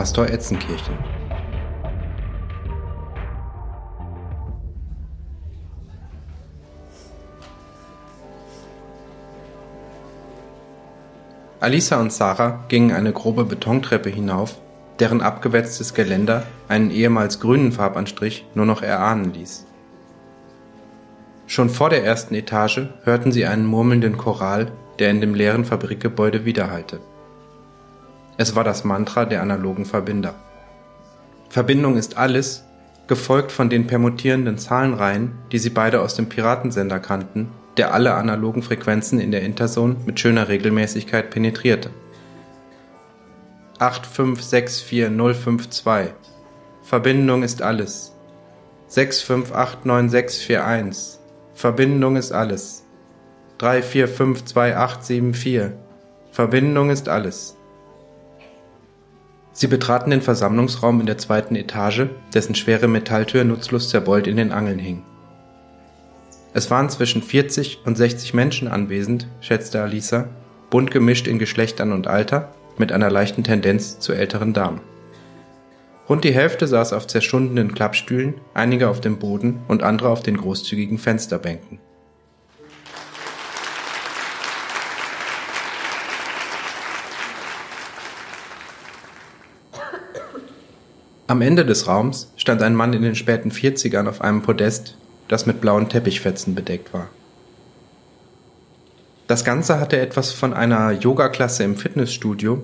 Pastor Etzenkirchen. Alisa und Sarah gingen eine grobe Betontreppe hinauf, deren abgewetztes Geländer einen ehemals grünen Farbanstrich nur noch erahnen ließ. Schon vor der ersten Etage hörten sie einen murmelnden Choral, der in dem leeren Fabrikgebäude widerhallte. Es war das Mantra der analogen Verbinder. Verbindung ist alles, gefolgt von den permutierenden Zahlenreihen, die sie beide aus dem Piratensender kannten, der alle analogen Frequenzen in der Interzone mit schöner Regelmäßigkeit penetrierte. 8564052 Verbindung ist alles. 6589641 Verbindung ist alles. 34527874 Verbindung ist alles. Sie betraten den Versammlungsraum in der zweiten Etage, dessen schwere Metalltür nutzlos zerbeult in den Angeln hing. Es waren zwischen 40 und 60 Menschen anwesend, schätzte Alisa, bunt gemischt in Geschlechtern und Alter, mit einer leichten Tendenz zu älteren Damen. Rund die Hälfte saß auf zerschundenen Klappstühlen, einige auf dem Boden und andere auf den großzügigen Fensterbänken. Am Ende des Raums stand ein Mann in den späten 40ern auf einem Podest, das mit blauen Teppichfetzen bedeckt war. Das Ganze hatte etwas von einer Yoga-Klasse im Fitnessstudio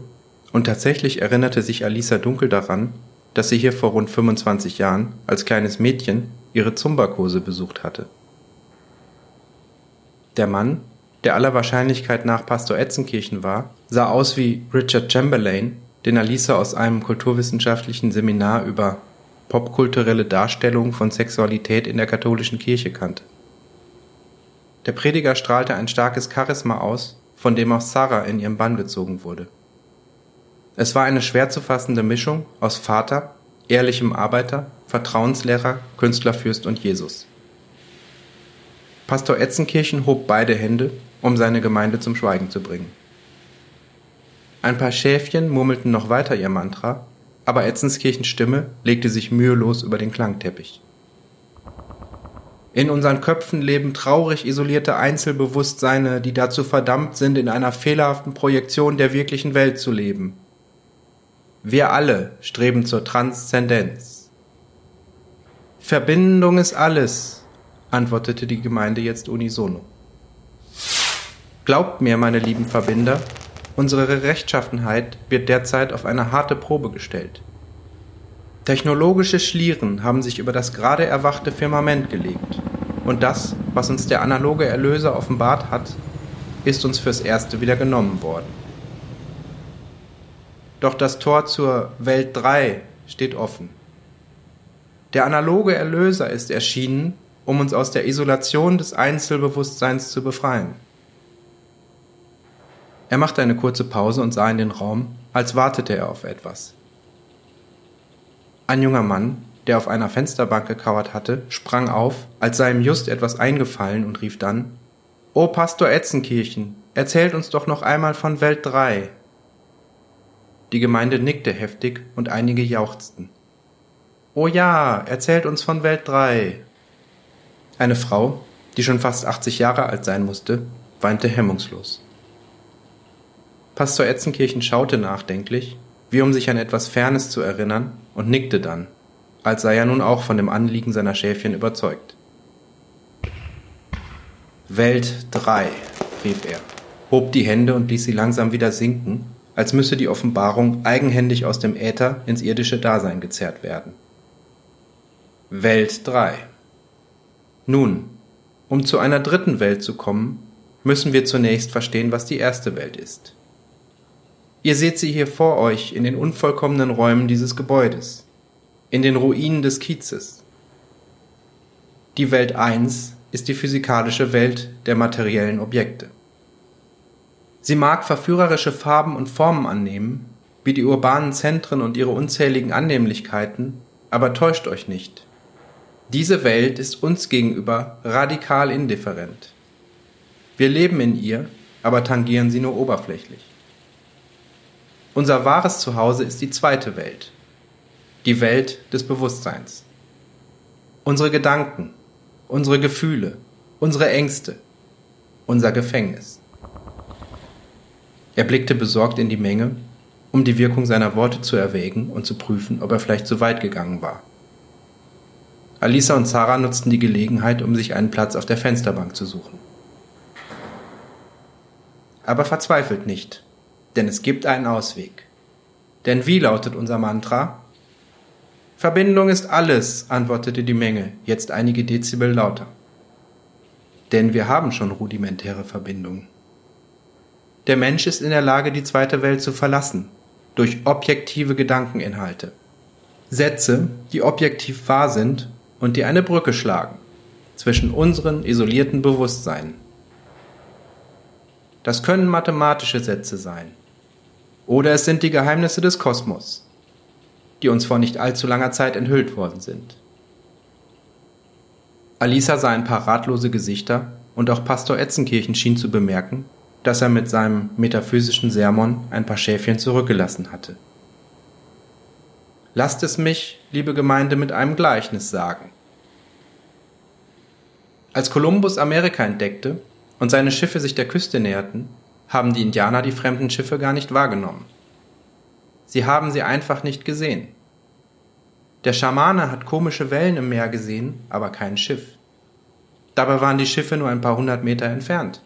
und tatsächlich erinnerte sich Alisa dunkel daran, dass sie hier vor rund 25 Jahren als kleines Mädchen ihre Zumba-Kurse besucht hatte. Der Mann, der aller Wahrscheinlichkeit nach Pastor Etzenkirchen war, sah aus wie Richard Chamberlain den Alisa aus einem kulturwissenschaftlichen Seminar über popkulturelle Darstellung von Sexualität in der katholischen Kirche kannte. Der Prediger strahlte ein starkes Charisma aus, von dem auch Sarah in ihren Bann gezogen wurde. Es war eine schwer zu fassende Mischung aus Vater, ehrlichem Arbeiter, Vertrauenslehrer, Künstlerfürst und Jesus. Pastor Etzenkirchen hob beide Hände, um seine Gemeinde zum Schweigen zu bringen. Ein paar Schäfchen murmelten noch weiter ihr Mantra, aber Etzenskirchens Stimme legte sich mühelos über den Klangteppich. In unseren Köpfen leben traurig isolierte Einzelbewusstseine, die dazu verdammt sind, in einer fehlerhaften Projektion der wirklichen Welt zu leben. Wir alle streben zur Transzendenz. Verbindung ist alles, antwortete die Gemeinde jetzt unisono. Glaubt mir, meine lieben Verbinder, Unsere Rechtschaffenheit wird derzeit auf eine harte Probe gestellt. Technologische Schlieren haben sich über das gerade erwachte Firmament gelegt. Und das, was uns der analoge Erlöser offenbart hat, ist uns fürs Erste wieder genommen worden. Doch das Tor zur Welt 3 steht offen. Der analoge Erlöser ist erschienen, um uns aus der Isolation des Einzelbewusstseins zu befreien. Er machte eine kurze Pause und sah in den Raum, als wartete er auf etwas. Ein junger Mann, der auf einer Fensterbank gekauert hatte, sprang auf, als sei ihm just etwas eingefallen und rief dann O Pastor Etzenkirchen, erzählt uns doch noch einmal von Welt 3. Die Gemeinde nickte heftig und einige jauchzten. O ja, erzählt uns von Welt 3. Eine Frau, die schon fast 80 Jahre alt sein musste, weinte hemmungslos. Pastor Etzenkirchen schaute nachdenklich, wie um sich an etwas Fernes zu erinnern, und nickte dann, als sei er nun auch von dem Anliegen seiner Schäfchen überzeugt. Welt 3, rief er, hob die Hände und ließ sie langsam wieder sinken, als müsse die Offenbarung eigenhändig aus dem Äther ins irdische Dasein gezerrt werden. Welt 3. Nun, um zu einer dritten Welt zu kommen, müssen wir zunächst verstehen, was die erste Welt ist. Ihr seht sie hier vor euch in den unvollkommenen Räumen dieses Gebäudes, in den Ruinen des Kiezes. Die Welt 1 ist die physikalische Welt der materiellen Objekte. Sie mag verführerische Farben und Formen annehmen, wie die urbanen Zentren und ihre unzähligen Annehmlichkeiten, aber täuscht euch nicht. Diese Welt ist uns gegenüber radikal indifferent. Wir leben in ihr, aber tangieren sie nur oberflächlich. Unser wahres Zuhause ist die zweite Welt, die Welt des Bewusstseins. Unsere Gedanken, unsere Gefühle, unsere Ängste, unser Gefängnis. Er blickte besorgt in die Menge, um die Wirkung seiner Worte zu erwägen und zu prüfen, ob er vielleicht zu weit gegangen war. Alisa und Sarah nutzten die Gelegenheit, um sich einen Platz auf der Fensterbank zu suchen. Aber verzweifelt nicht, denn es gibt einen Ausweg. Denn wie lautet unser Mantra? Verbindung ist alles, antwortete die Menge, jetzt einige Dezibel lauter. Denn wir haben schon rudimentäre Verbindungen. Der Mensch ist in der Lage, die zweite Welt zu verlassen, durch objektive Gedankeninhalte. Sätze, die objektiv wahr sind und die eine Brücke schlagen zwischen unseren isolierten Bewusstseinen. Das können mathematische Sätze sein. Oder es sind die Geheimnisse des Kosmos, die uns vor nicht allzu langer Zeit enthüllt worden sind. Alisa sah ein paar ratlose Gesichter und auch Pastor Etzenkirchen schien zu bemerken, dass er mit seinem metaphysischen Sermon ein paar Schäfchen zurückgelassen hatte. Lasst es mich, liebe Gemeinde, mit einem Gleichnis sagen. Als Kolumbus Amerika entdeckte und seine Schiffe sich der Küste näherten, haben die Indianer die fremden Schiffe gar nicht wahrgenommen. Sie haben sie einfach nicht gesehen. Der Schamane hat komische Wellen im Meer gesehen, aber kein Schiff. Dabei waren die Schiffe nur ein paar hundert Meter entfernt.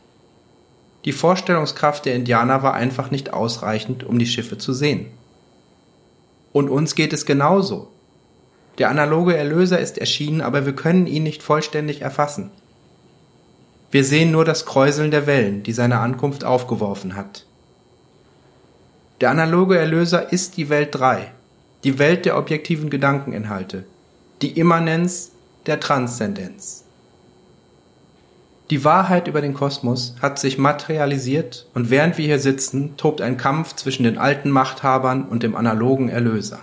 Die Vorstellungskraft der Indianer war einfach nicht ausreichend, um die Schiffe zu sehen. Und uns geht es genauso. Der analoge Erlöser ist erschienen, aber wir können ihn nicht vollständig erfassen. Wir sehen nur das Kräuseln der Wellen, die seine Ankunft aufgeworfen hat. Der analoge Erlöser ist die Welt 3, die Welt der objektiven Gedankeninhalte, die Immanenz der Transzendenz. Die Wahrheit über den Kosmos hat sich materialisiert und während wir hier sitzen, tobt ein Kampf zwischen den alten Machthabern und dem analogen Erlöser.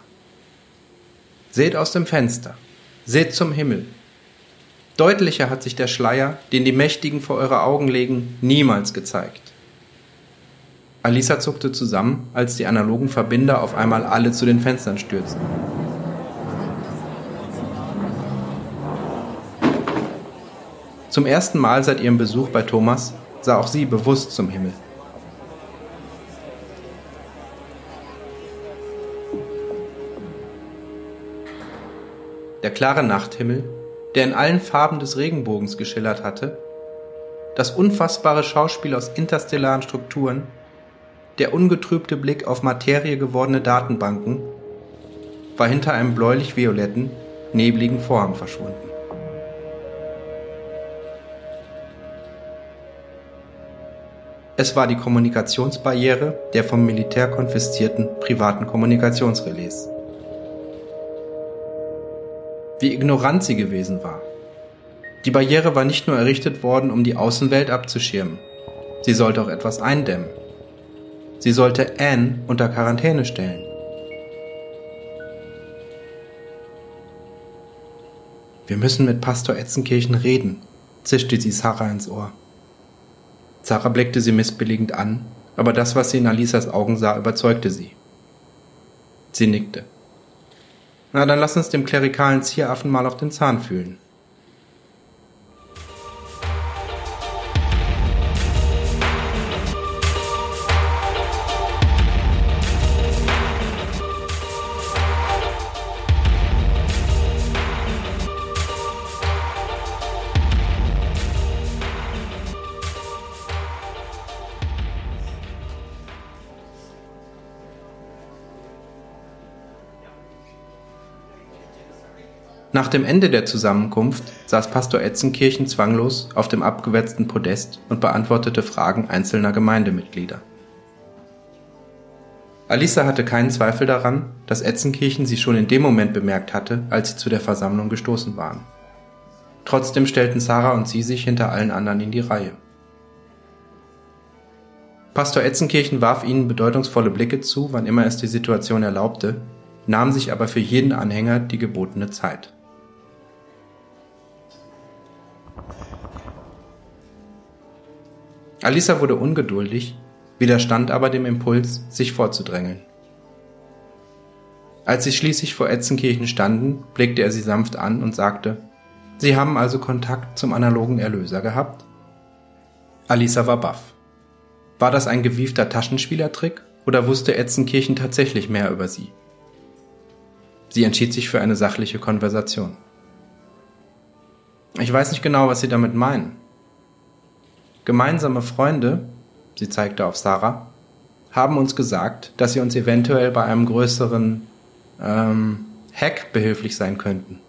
Seht aus dem Fenster, seht zum Himmel. Deutlicher hat sich der Schleier, den die Mächtigen vor eure Augen legen, niemals gezeigt. Alisa zuckte zusammen, als die analogen Verbinder auf einmal alle zu den Fenstern stürzten. Zum ersten Mal seit ihrem Besuch bei Thomas sah auch sie bewusst zum Himmel. Der klare Nachthimmel, der in allen Farben des Regenbogens geschillert hatte, das unfassbare Schauspiel aus interstellaren Strukturen, der ungetrübte Blick auf Materie gewordene Datenbanken, war hinter einem bläulich-violetten, nebligen Vorhang verschwunden. Es war die Kommunikationsbarriere der vom Militär konfiszierten privaten Kommunikationsrelais. Wie ignorant sie gewesen war. Die Barriere war nicht nur errichtet worden, um die Außenwelt abzuschirmen. Sie sollte auch etwas eindämmen. Sie sollte Anne unter Quarantäne stellen. Wir müssen mit Pastor Etzenkirchen reden, zischte sie Sarah ins Ohr. Zara blickte sie missbilligend an, aber das, was sie in Alisas Augen sah, überzeugte sie. Sie nickte. Na, dann lass uns dem klerikalen Zieraffen mal auf den Zahn fühlen. Nach dem Ende der Zusammenkunft saß Pastor Etzenkirchen zwanglos auf dem abgewetzten Podest und beantwortete Fragen einzelner Gemeindemitglieder. Alisa hatte keinen Zweifel daran, dass Etzenkirchen sie schon in dem Moment bemerkt hatte, als sie zu der Versammlung gestoßen waren. Trotzdem stellten Sarah und sie sich hinter allen anderen in die Reihe. Pastor Etzenkirchen warf ihnen bedeutungsvolle Blicke zu, wann immer es die Situation erlaubte, nahm sich aber für jeden Anhänger die gebotene Zeit. Alisa wurde ungeduldig, widerstand aber dem Impuls, sich vorzudrängeln. Als sie schließlich vor Etzenkirchen standen, blickte er sie sanft an und sagte, Sie haben also Kontakt zum analogen Erlöser gehabt? Alisa war baff. War das ein gewiefter Taschenspielertrick oder wusste Etzenkirchen tatsächlich mehr über sie? Sie entschied sich für eine sachliche Konversation. Ich weiß nicht genau, was Sie damit meinen. Gemeinsame Freunde, sie zeigte auf Sarah, haben uns gesagt, dass sie uns eventuell bei einem größeren ähm, Hack behilflich sein könnten.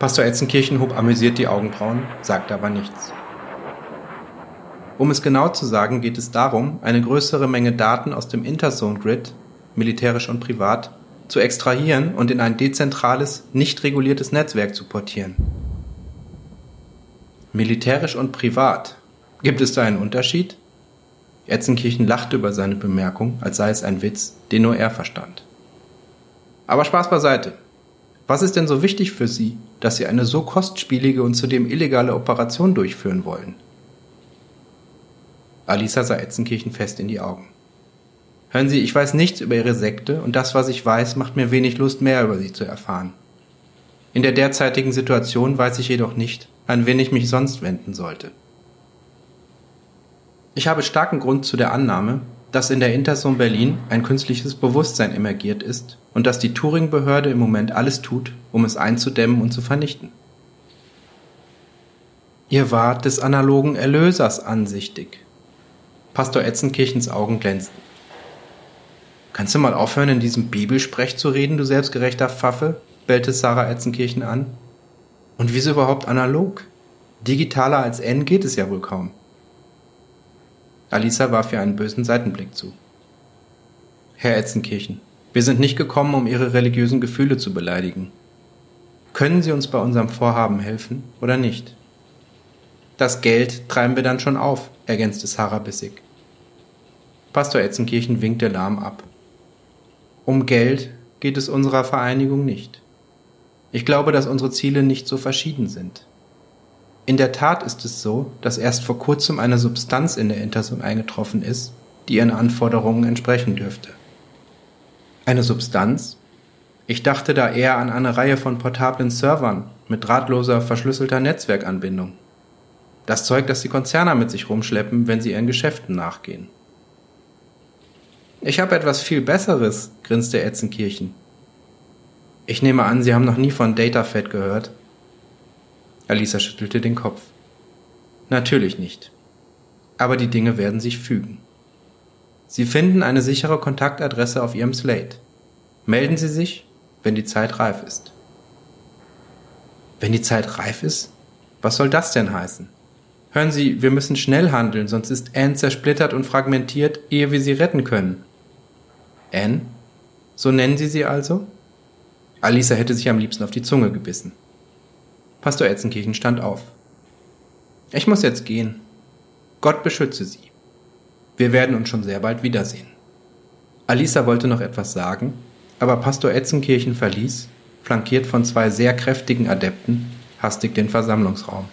Pastor Etzenkirchen hob amüsiert die Augenbrauen, sagte aber nichts. Um es genau zu sagen, geht es darum, eine größere Menge Daten aus dem Interzone Grid, militärisch und privat, zu extrahieren und in ein dezentrales, nicht reguliertes Netzwerk zu portieren. Militärisch und privat. Gibt es da einen Unterschied? Etzenkirchen lachte über seine Bemerkung, als sei es ein Witz, den nur er verstand. Aber Spaß beiseite. Was ist denn so wichtig für Sie, dass Sie eine so kostspielige und zudem illegale Operation durchführen wollen? Alisa sah Etzenkirchen fest in die Augen. Hören Sie, ich weiß nichts über Ihre Sekte und das, was ich weiß, macht mir wenig Lust, mehr über Sie zu erfahren. In der derzeitigen Situation weiß ich jedoch nicht, an wen ich mich sonst wenden sollte. Ich habe starken Grund zu der Annahme, dass in der Interson Berlin ein künstliches Bewusstsein emergiert ist und dass die Turing-Behörde im Moment alles tut, um es einzudämmen und zu vernichten. Ihr wart des analogen Erlösers ansichtig. Pastor Etzenkirchens Augen glänzten. Kannst du mal aufhören, in diesem Bibelsprech zu reden, du selbstgerechter Pfaffe? bellte Sarah Etzenkirchen an. Und wieso überhaupt analog? Digitaler als N geht es ja wohl kaum. Alisa warf ihr einen bösen Seitenblick zu. Herr Etzenkirchen, wir sind nicht gekommen, um Ihre religiösen Gefühle zu beleidigen. Können Sie uns bei unserem Vorhaben helfen oder nicht? Das Geld treiben wir dann schon auf, ergänzte Sarah bissig. Pastor Etzenkirchen winkte lahm ab. Um Geld geht es unserer Vereinigung nicht. Ich glaube, dass unsere Ziele nicht so verschieden sind. In der Tat ist es so, dass erst vor kurzem eine Substanz in der Interson eingetroffen ist, die ihren Anforderungen entsprechen dürfte. Eine Substanz? Ich dachte da eher an eine Reihe von portablen Servern mit drahtloser, verschlüsselter Netzwerkanbindung. Das Zeug, das die Konzerne mit sich rumschleppen, wenn sie ihren Geschäften nachgehen. Ich habe etwas viel Besseres, grinste Etzenkirchen. Ich nehme an, Sie haben noch nie von DataFed gehört. Alisa schüttelte den Kopf. Natürlich nicht. Aber die Dinge werden sich fügen. Sie finden eine sichere Kontaktadresse auf Ihrem Slate. Melden Sie sich, wenn die Zeit reif ist. Wenn die Zeit reif ist? Was soll das denn heißen? Hören Sie, wir müssen schnell handeln, sonst ist Anne zersplittert und fragmentiert, ehe wir sie retten können. Anne? So nennen Sie sie also? Alisa hätte sich am liebsten auf die Zunge gebissen. Pastor Etzenkirchen stand auf. Ich muss jetzt gehen. Gott beschütze Sie. Wir werden uns schon sehr bald wiedersehen. Alisa wollte noch etwas sagen, aber Pastor Etzenkirchen verließ, flankiert von zwei sehr kräftigen Adepten, hastig den Versammlungsraum.